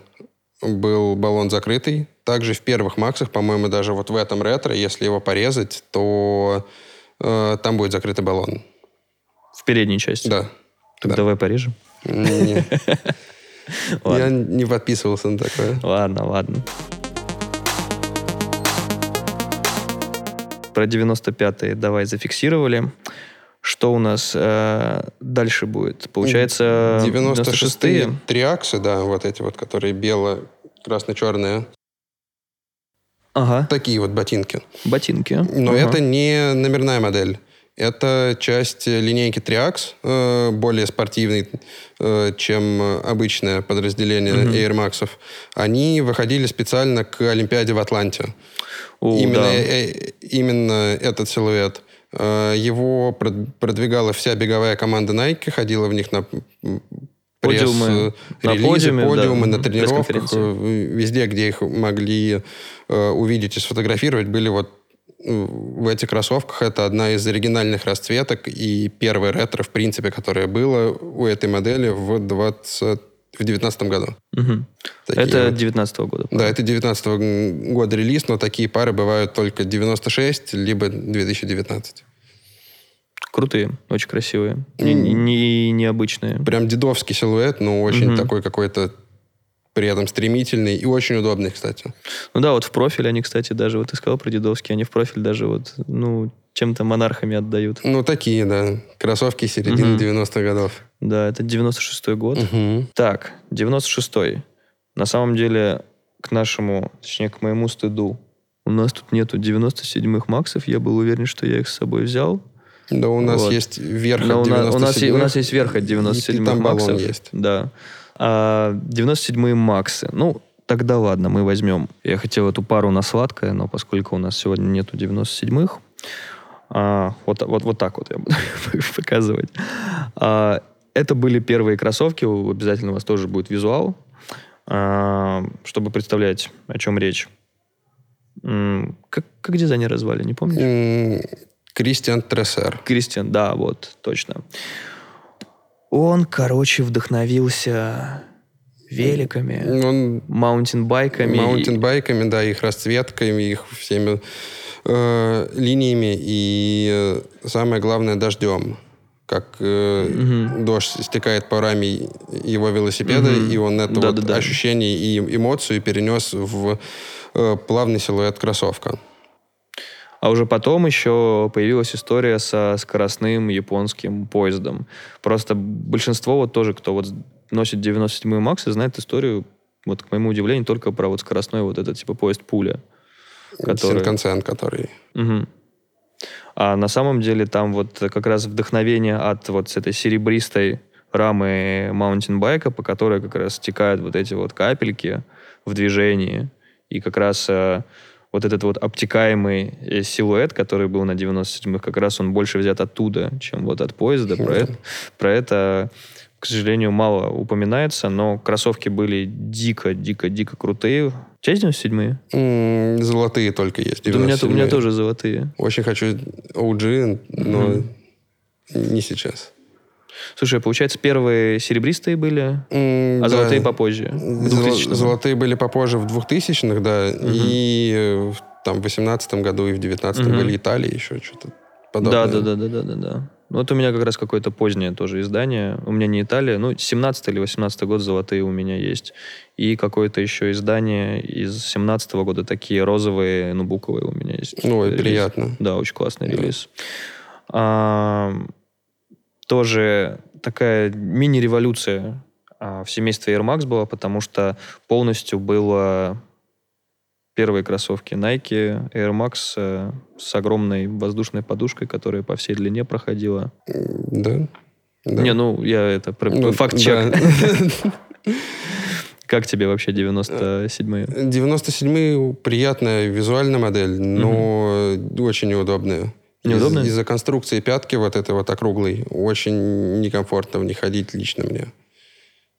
был баллон закрытый. Также в первых Максах, по-моему, даже вот в этом ретро, если его порезать, то э, там будет закрытый баллон. В передней части? Да. Так да. давай порежем. Не. *laughs* Я не подписывался на такое. Ладно, ладно. Про 95-е давай зафиксировали. Что у нас э, дальше будет? Получается, 96-е триаксы, да, вот эти вот, которые бело-красно-черные. Ага. Такие вот ботинки. Ботинки. Но ага. это не номерная модель. Это часть линейки Triax, э, более спортивный, э, чем обычное подразделение mm-hmm. Air Max. Они выходили специально к Олимпиаде в Атланте. О, именно, да. э, именно этот силуэт. Э, его продвигала вся беговая команда Nike, ходила в них на пресс, подиумы, на подиуме, подиумы, да, на тренировках, э, везде, где их могли э, увидеть и сфотографировать, были вот в этих кроссовках. Это одна из оригинальных расцветок и первое ретро, в принципе, которое было у этой модели в 20 в девятнадцатом году. Мгм. Такие Это. 19 года. Да, это 19 года релиз, но такие пары бывают только 96, либо 2019. Крутые, очень красивые. Не, не- необычные. Прям дедовский силуэт, но очень Мгм. такой какой-то при этом стремительный и очень удобный, кстати. Ну да, вот в профиль они, кстати, даже, вот ты сказал про дедовские, они в профиль даже вот, ну, чем-то монархами отдают. Ну, такие, да. Кроссовки середины Мгм. 90-х годов. Да, это 96-й год. Мгм. Так, 96-й. На самом деле, к нашему, точнее, к моему стыду, у нас тут нету 97-х максов. Я был уверен, что я их с собой взял. Да, у нас Вот. есть верх Но от у, на- у нас, у 97-х. нас есть верх от и 97-х там баллон максов. есть. Да. А 97-е максы. Ну, тогда ладно, мы возьмем. Я хотел эту пару на сладкое, но поскольку у нас сегодня нету 97-х, а, вот, вот, вот так вот я буду *laughs* показывать. А, это были первые кроссовки. Обязательно у вас тоже будет визуал, а, чтобы представлять, о чем речь. Как, как дизайнера звали, не помнишь? Кристиан Трессер. Кристиан, да, вот, точно. Он, короче, вдохновился великами, Он маунтинбайками. маунтинбайками, да, их расцветками, их всеми э, линиями и э, самое главное дождем. Как э, Мгм. дождь стекает по раме его велосипеда, Мгм. и он это вот Да-да-да. ощущение и эмоцию перенес в э, плавный силуэт кроссовка. А уже потом еще появилась история со скоростным японским поездом. Просто большинство вот тоже, кто вот носит 97 Максы, знает историю, вот к моему удивлению, только про вот скоростной вот этот типа поезд пуля. Который- Синкансен, который... Мгм. А на самом деле там вот как раз вдохновение от вот с этой серебристой рамы маунтинбайка, по которой как раз стекают вот эти вот капельки в движении. И как раз э, вот этот вот обтекаемый э, силуэт, который был на 97-х, как раз он больше взят оттуда, чем вот от поезда. Про, Да. это, про это, к сожалению, мало упоминается, но кроссовки были дико-дико-дико крутые. У тебя есть 97-е? М, Золотые только есть. Да у, меня, у меня 97-е. тоже золотые. Очень хочу OG, но Мгм. не сейчас. Слушай, получается, первые серебристые были, М, а да. золотые попозже. Золо- 2000-м. Золотые были попозже в 2000-х, да, и э, в там, в 18 году и в 19 Мгм. были Италии, еще что-то подобное. Да, да, да, да, да, да. Ну, вот у меня как раз какое-то позднее тоже издание. У меня не Италия, ну, 17 или 18 год золотые у меня есть. И какое-то еще издание из 17 года, такие розовые, ну, буковые у меня есть. Ну, релиз. приятно. Да, очень классный Да. релиз. А, тоже такая мини-революция а, в семействе Air Max была, потому что полностью было первые кроссовки Nike Air Max э, с огромной воздушной подушкой, которая по всей длине проходила. Да. Да. Не, ну, я это... Ну, Факт-чек. да. Как тебе вообще 97-е? 97-й приятная визуальная модель, но очень неудобная. Из- Неудобная? Из-за конструкции пятки вот этой вот округлой очень некомфортно в них ходить лично мне.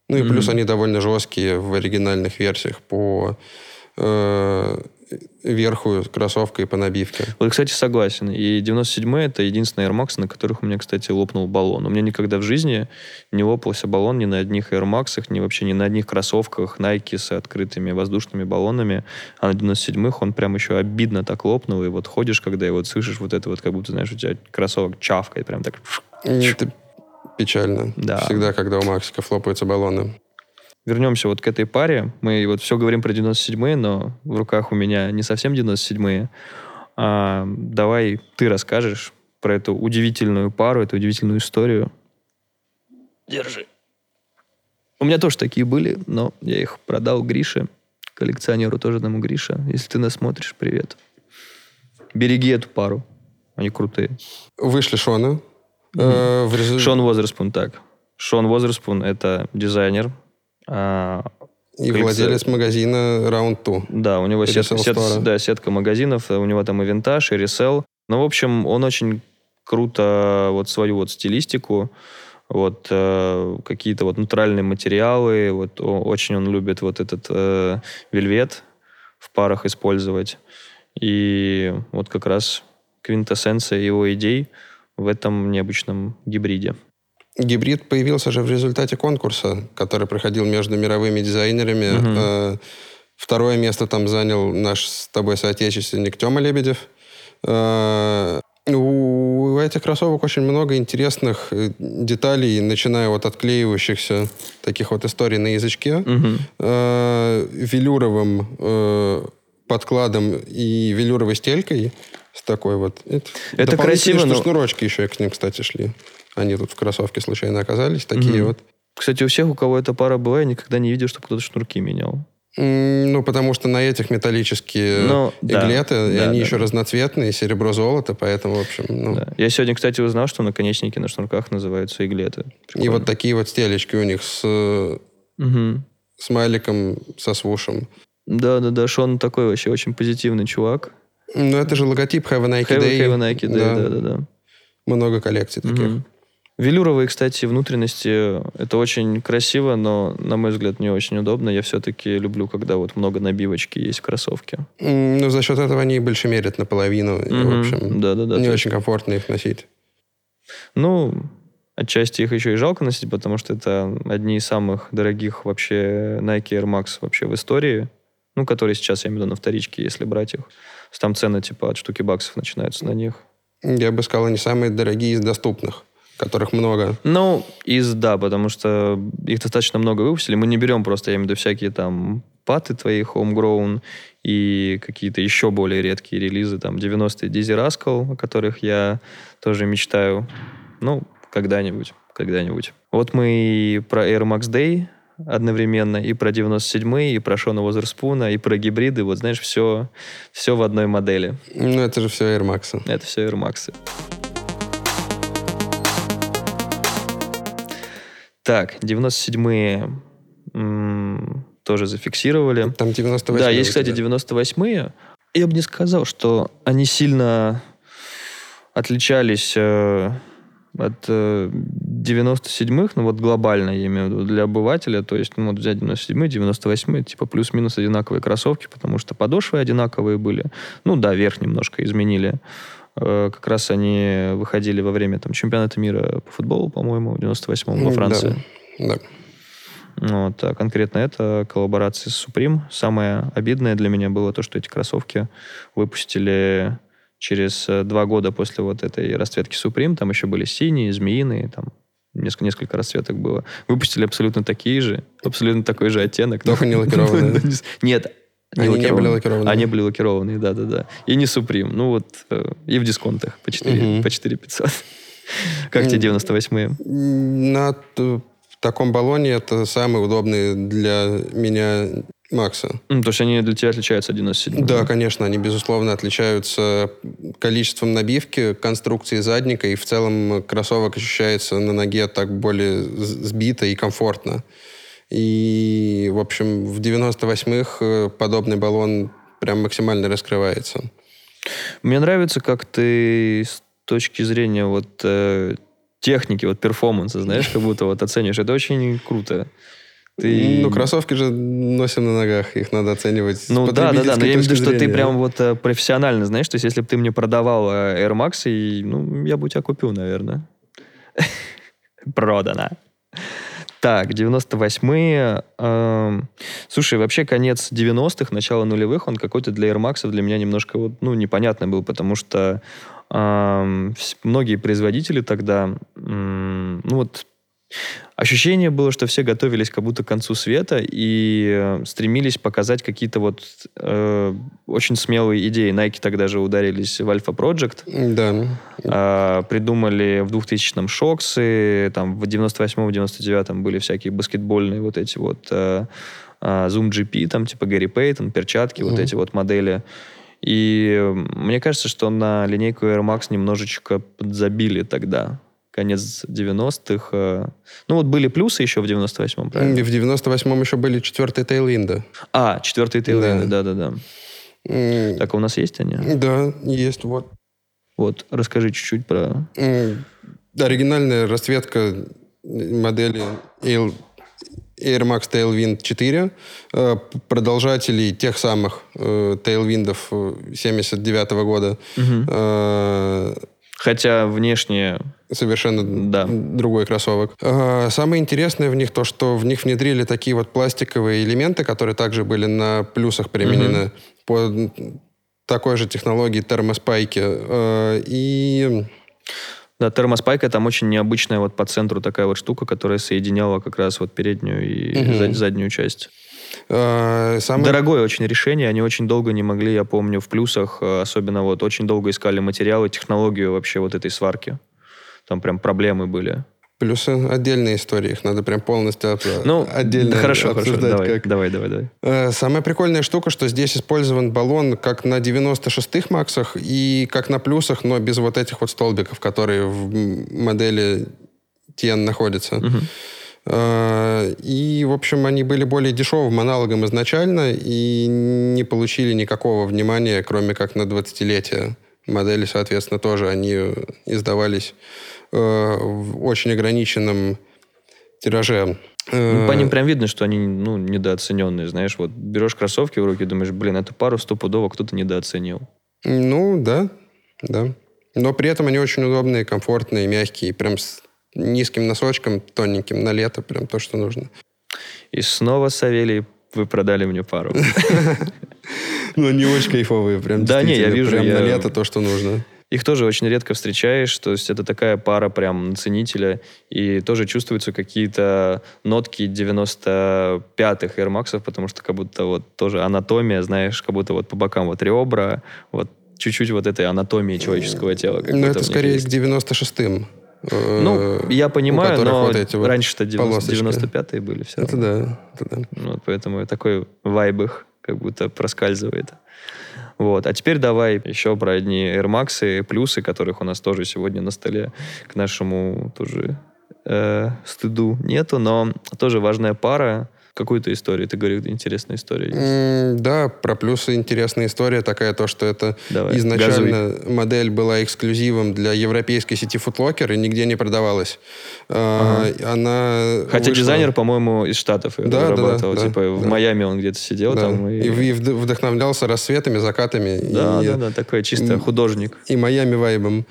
Ну и плюс Мгм. они довольно жесткие в оригинальных версиях по э, верху кроссовка и по набивке. Вот, кстати, согласен. И 97-е это единственный Air Max, на которых у меня, кстати, лопнул баллон. У меня никогда в жизни не лопался баллон ни на одних Air Max, ни вообще ни на одних кроссовках Nike с открытыми воздушными баллонами. А на 97-х он прям еще обидно так лопнул. И вот ходишь, когда и вот слышишь вот это вот, как будто, знаешь, у тебя кроссовок чавкает, прям так... Это печально. Да. Всегда, когда у Максиков лопаются баллоны. Вернемся вот к этой паре. Мы вот все говорим про 97-е, но в руках у меня не совсем 97-е. А, давай ты расскажешь про эту удивительную пару, эту удивительную историю. Держи. У меня тоже такие были, но я их продал Грише, коллекционеру тоже одному Грише. Если ты нас смотришь, привет. Береги эту пару. Они крутые. Вышли Шона. Э, в Шон Возерспун, так. Шон Возерспун — это дизайнер, И коллекция- владелец магазина Round 2. Да, у него сет- сет- да, сетка магазинов, у него там и винтаж, и ресел. Ну, в общем, он очень круто вот свою вот стилистику, вот э, какие-то вот натуральные материалы, вот о- очень он любит вот этот э, вельвет в парах использовать. И вот как раз квинтэссенция его идей в этом необычном гибриде. Гибрид появился же в результате конкурса, который проходил между мировыми дизайнерами. Угу. Второе место там занял наш с тобой соотечественник Тёма Лебедев. Э, у этих кроссовок очень много интересных э, деталей, начиная от отклеивающихся таких вот историй на язычке, угу. велюровым подкладом и велюровой стелькой с такой вот. Это, это красиво, но... шнурочки еще к ним, кстати, шли. Они тут в кроссовке случайно оказались, такие угу. вот. Кстати, у всех, у кого эта пара была, я никогда не видел, чтобы кто-то шнурки менял. Ну, потому что на этих металлические ну, иглеты, да, и да, они да, еще да. разноцветные, серебро-золото, поэтому, в общем, ну... Да. Я сегодня, кстати, узнал, что наконечники на шнурках называются иглеты. Прикольно. И вот такие вот стелечки у них с угу. смайликом, со свушем. Да-да-да, Шон такой вообще очень позитивный чувак. Ну, это же логотип Have a Nike Have, Day. Have a Nike Day, да-да-да. Много коллекций таких. Угу. Велюровые, кстати, внутренности, это очень красиво, но, на мой взгляд, не очень удобно. Я все-таки люблю, когда вот много набивочки есть в кроссовке. Ну, за счет этого они больше мерят наполовину. Mm-hmm. В общем, да, да, да, не очень комфортно их носить. Ну, отчасти их еще и жалко носить, потому что это одни из самых дорогих вообще Nike Air Max вообще в истории. Ну, которые сейчас, я имею в виду, на вторичке, если брать их. Там цены типа от штуки баксов начинаются на них. Я бы сказал, они самые дорогие из доступных которых много. Ну, из, да, потому что их достаточно много выпустили. Мы не берем просто, я имею в виду, всякие там паты твои, homegrown и какие-то еще более редкие релизы, там, 90-е Dizzy Rascal, о которых я тоже мечтаю. Ну, когда-нибудь, когда-нибудь. Вот мы и про Air Max Day одновременно, и про 97-й, и про Шона Уозерспуна, и про гибриды. Вот, знаешь, все, все в одной модели. Ну, это же все Air Max. Это все Air Max. Так, 97-е тоже зафиксировали. Там 98-е. Да, есть, кстати, 98-е. Я бы не сказал, что они сильно отличались э, от э, 97-х, ну вот глобально, я имею в виду, для обывателя, то есть, ну вот взять 97-й, 98-й, типа плюс-минус одинаковые кроссовки, потому что подошвы одинаковые были. Ну да, верх немножко изменили. Э, как раз они выходили во время там, чемпионата мира по футболу, по-моему, в 98-м во Франции. Да. да. Вот, а конкретно это коллаборация с Supreme. Самое обидное для меня было то, что эти кроссовки выпустили через э, два года после вот этой расцветки Supreme. Там еще были синие, змеиные, там несколько, несколько расцветок было. Выпустили абсолютно такие же, абсолютно такой же оттенок. Только не лакированные. *laughs* Нет, они не были лакированные. Они были лакированные, да-да-да. И не Supreme. Ну вот, э, и в дисконтах по 4, угу. по 4 500. *laughs* Как тебе 98-е? На таком баллоне это самый удобный для меня Макса. Mm, то есть они для тебя отличаются 97 Да, конечно, они, безусловно, отличаются количеством набивки, конструкцией задника, и в целом кроссовок ощущается на ноге так более сбито и комфортно. И, в общем, в 98-х э, подобный баллон прям максимально раскрывается. Мне нравится, как ты с точки зрения вот э, техники, вот перформанса, знаешь, как будто вот оценишь. Это очень круто. Ты... Ну, кроссовки же носим на ногах, их надо оценивать Ну, да, да, да, но я имею в виду, что ты прям вот э, профессионально, знаешь, то есть если бы ты мне продавал э, Air Max, и, ну, я бы у тебя купил, наверное. *laughs* Продано. Так, 98-е. Э, слушай, вообще конец 90-х, начало нулевых, он какой-то для Air Max для меня немножко вот, ну, непонятный был, потому что э, многие производители тогда, э, ну вот Ощущение было, что все готовились как будто к концу света и э, стремились показать какие-то вот э, очень смелые идеи. Nike тогда же ударились в Alpha Project. Да. Э, придумали в 2000-м шоксы, там в 98-м, 99-м были всякие баскетбольные вот эти вот э, э, Zoom GP, там типа Гэри Пейтон, перчатки, mm-hmm. вот эти вот модели. И мне кажется, что на линейку Air Max немножечко подзабили тогда конец 90-х. Э, ну, вот были плюсы еще в 98-м, правильно? В 98-м еще были четвертые тейлвинды. А, четвертые тейлвинды, да-да-да. Mm. Так, а у нас есть они? Да, есть, вот. Вот, расскажи чуть-чуть про... Mm. Оригинальная расцветка модели Air Max Tailwind 4, э, продолжателей тех самых э, Tailwindов 79 -го года. Угу. Хотя внешне совершенно Да. другой кроссовок. Самое интересное в них то, что в них внедрили такие вот пластиковые элементы, которые также были на плюсах применены по такой же технологии термоспайки. А, И Да, термоспайка там очень необычная вот по центру такая вот штука, которая соединяла как раз вот переднюю и зад- заднюю часть. А, самое... Дорогое очень решение, они очень долго не могли, я помню, в плюсах, э, особенно вот очень долго искали материалы, технологию вообще вот этой сварки. Там прям проблемы были. Плюсы отдельные истории, их надо прям полностью об- Ну, отдельно да хорошо, хорошо, обсуждать. давай, как. давай, давай, давай. Э, Самая прикольная штука, что здесь использован баллон как на 96-х максах и как на плюсах, но без вот этих вот столбиков, которые в модели TN находятся. Мгм. Э, И, в общем, они были более дешевым аналогом изначально и не получили никакого внимания, кроме как на 20-летие. Модели, соответственно, тоже они издавались э, в очень ограниченном тираже. Ну, Э, по ним прям видно, что они ну, недооцененные, знаешь. Вот берешь кроссовки в руки и думаешь, блин, эту пару стопудово кто-то недооценил. Ну, да, да. Но при этом они очень удобные, комфортные, мягкие, прям с низким носочком, тоненьким на лето, прям то, что нужно. И снова, Савелий, вы продали мне пару. *laughs* Ну, они очень кайфовые, прям Да, не, я вижу, Прям на лето то, что нужно. Их тоже очень редко встречаешь, то есть это такая пара прям ценителя, и тоже чувствуются какие-то нотки 95-х Air потому что как будто вот тоже анатомия, знаешь, как будто вот по бокам вот ребра, вот чуть-чуть вот этой анатомии человеческого тела. Ну, это скорее к 96-м. Э, Ну, я понимаю, но вот эти вот раньше-то 90, полосочки. 95-е были все Это да, это да. Ну, поэтому такой вайб их как будто проскальзывает. Вот. А теперь давай еще про одни Air Max и плюсы, которых у нас тоже сегодня на столе к нашему тоже э, стыду нету, но тоже важная пара. Какую-то историю, ты говорил, интересная история. М, Да, про плюсы интересная история такая, то, что это Давай, изначально модель была эксклюзивом для европейской сети Footlocker и нигде не продавалась. А, Она Хотя вышла- дизайнер, по-моему, из Штатов ее Да, да, разрабатывал. да, типа в да. Майами он где-то сидел Да, там. и, И... и вд- вдохновлялся рассветами, закатами Да, и, да, да, такой чисто художник. и Майами вайбом.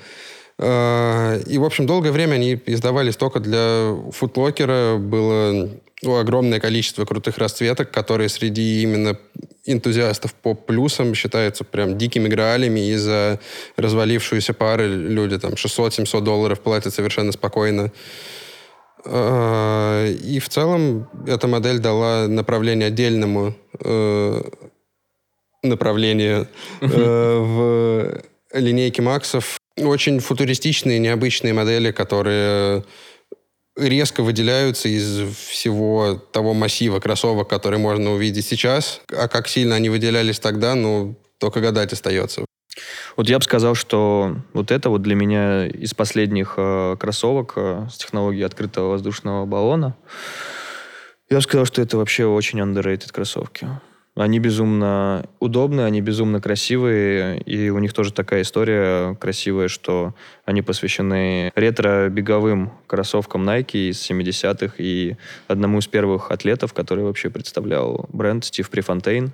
А, И, в общем, долгое время они издавались только для футлокера. Было огромное количество крутых расцветок, которые среди именно энтузиастов по плюсам считаются прям дикими граалями. И за развалившуюся пары люди там 600-700 долларов платят совершенно спокойно. А, И в целом эта модель дала направление отдельному э, направлению э, в линейке Максов. Очень футуристичные, необычные модели, которые резко выделяются из всего того массива кроссовок, который можно увидеть сейчас. А как сильно они выделялись тогда, ну, только гадать остается. Вот я бы сказал, что вот это вот для меня из последних э, кроссовок э, с технологией открытого воздушного баллона, я бы сказал, что это вообще очень underrated кроссовки. Они безумно удобные, они безумно красивые, и у них тоже такая история красивая, что они посвящены ретро-беговым кроссовкам Nike из 70-х и одному из первых атлетов, который вообще представлял бренд Стив Префонтейн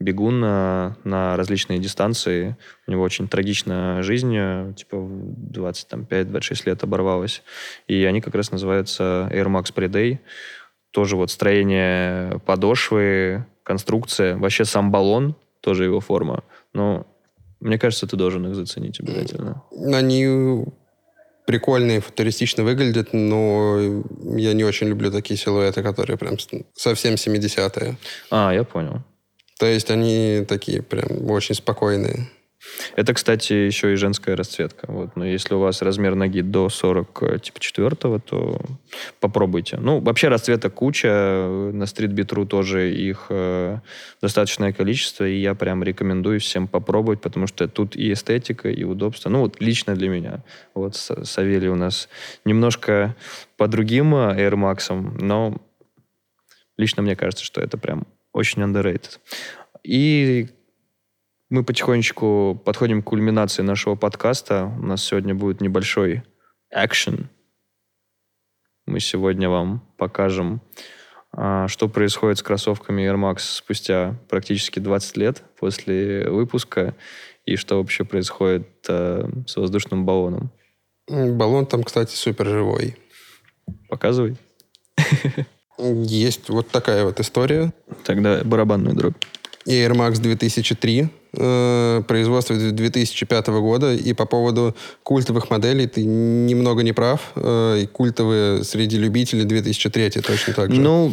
бегун на, на различные дистанции. У него очень трагичная жизнь, э, типа в 25-26 лет оборвалась. И они как раз называются Air Max Pre-Day. Тоже вот строение подошвы, конструкция, вообще сам баллон, тоже его форма. Но мне кажется, ты должен их заценить обязательно. Они прикольные, футуристично выглядят, но я не очень люблю такие силуэты, которые прям совсем 70-е. А, я понял. То есть они такие прям очень спокойные. Это, кстати, еще и женская расцветка. Вот. Но если у вас размер ноги до 40, э, типа, четвертого, то попробуйте. Ну, вообще расцветок куча. На стритбитру тоже их э, достаточное количество. И я прям рекомендую всем попробовать, потому что тут и эстетика, и удобство. Ну, вот лично для меня. Вот Савелий у нас немножко по другим э, Air Max, но лично мне кажется, что это прям очень underrated. И мы потихонечку подходим к кульминации нашего подкаста. У нас сегодня будет небольшой экшен. Мы сегодня вам покажем А что происходит с кроссовками Air Max спустя практически 20 лет после выпуска? И что вообще происходит э, с воздушным баллоном? Баллон там, кстати, супер живой. Показывай. Есть вот такая вот история. Тогда барабанную дробь. Air Max 2003, э, производство 2005 года. И по поводу культовых моделей ты немного не прав. Э, и культовые среди любителей 2003 точно так же. Ну,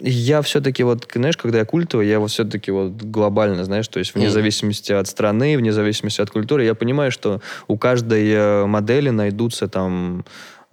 я все-таки вот, знаешь, когда я культовый, я вот все-таки вот глобально, знаешь, то есть вне зависимости от страны, вне зависимости от культуры, я понимаю, что у каждой э, модели найдутся там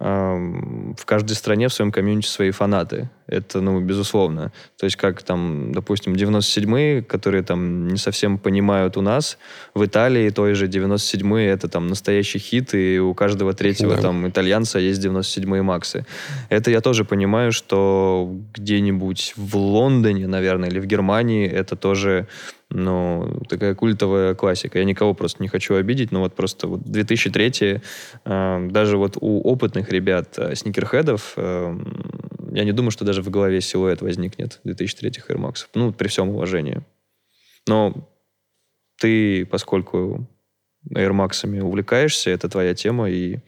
в каждой стране в своем комьюнити свои фанаты. Это, ну, безусловно. То есть, как там, допустим, 97-е, которые там не совсем понимают у нас, в Италии той же 97-е это там настоящий хит, и у каждого третьего да. там итальянца есть 97-е Максы. Это я тоже понимаю, что где-нибудь в Лондоне, наверное, или в Германии это тоже ну, такая культовая классика. Я никого просто не хочу обидеть, но вот просто вот 2003 э, даже вот у опытных ребят, э, сникерхедов, э, я не думаю, что даже в голове силуэт возникнет 2003 Air Max. Ну, при всем уважении. Но ты, поскольку Air Max увлекаешься, это твоя тема, и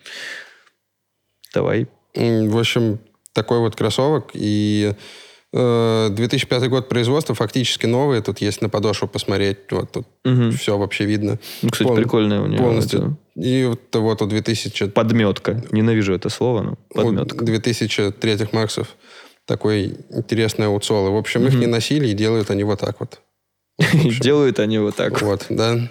давай. В общем, такой вот кроссовок, и 2005 э, год производства, фактически новые. Тут есть на подошву посмотреть. Вот тут угу. все вообще видно. Ну, кстати, Пол... прикольное у него. Полностью. Это... И вот, вот у 2000... Подметка. Ненавижу это слово, но подметка. У 2003 Максов такой интересный аутсол. В общем, угу. их не носили, и делают они вот так вот. *laughs* Делают они вот так. Вот, да.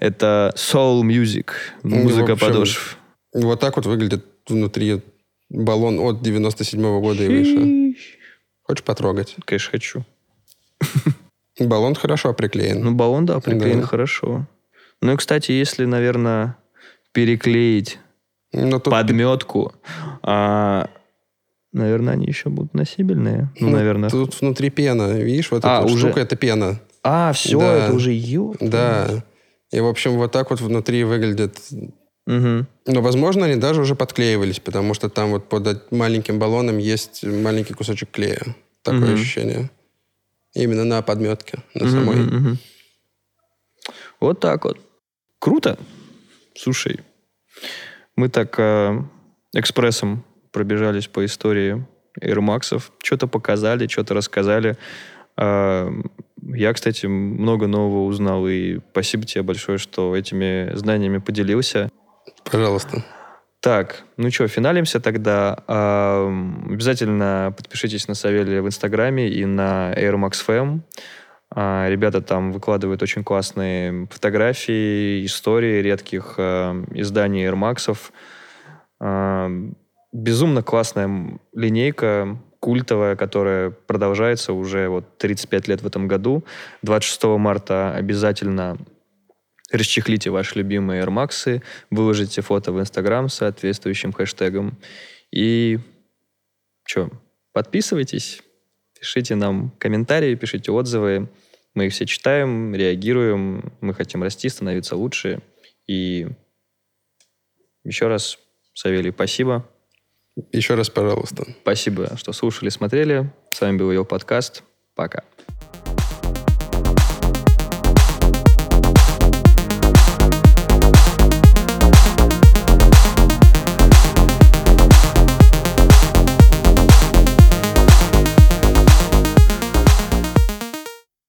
Это soul music, музыка подошв. Вот так вот выглядит внутри баллон от 97 -го года и выше. Хочешь потрогать? Конечно, хочу. *laughs* Баллон хорошо приклеен. Ну, баллон, да, приклеен да. хорошо. Ну и, кстати, если, наверное, переклеить Но тут... подметку, а, наверное, они еще будут носибельные. Ну, ну, наверное. Тут внутри пена. Видишь, вот а, эта уже... штука, это пена. А, все, да. это уже ю. Да. И, в общем, вот так вот внутри выглядит Угу. Но, возможно, они даже уже подклеивались, потому что там вот под маленьким баллоном есть маленький кусочек клея. Такое угу. ощущение. Именно на подметке, на угу, самой. Угу. Вот так вот. Круто. Слушай, мы так э, экспрессом пробежались по истории Air Max, что-то показали, что-то рассказали. Э, я, кстати, много нового узнал, и спасибо тебе большое, что этими знаниями поделился. Пожалуйста. Так, ну что, финалимся тогда. А, обязательно подпишитесь на Савелия в Инстаграме и на Air Max Fam. А, ребята там выкладывают очень классные фотографии, истории редких а, изданий Air Max. А, безумно классная линейка, культовая, которая продолжается уже вот 35 лет в этом году. 26 марта обязательно расчехлите ваши любимые Air Max, выложите фото в Инстаграм с соответствующим хэштегом. И что, подписывайтесь, пишите нам комментарии, пишите отзывы. Мы их все читаем, реагируем. Мы хотим расти, становиться лучше. И еще раз, Савелий, спасибо. Еще раз, пожалуйста. Спасибо, что слушали, смотрели. С вами был ее подкаст. Пока.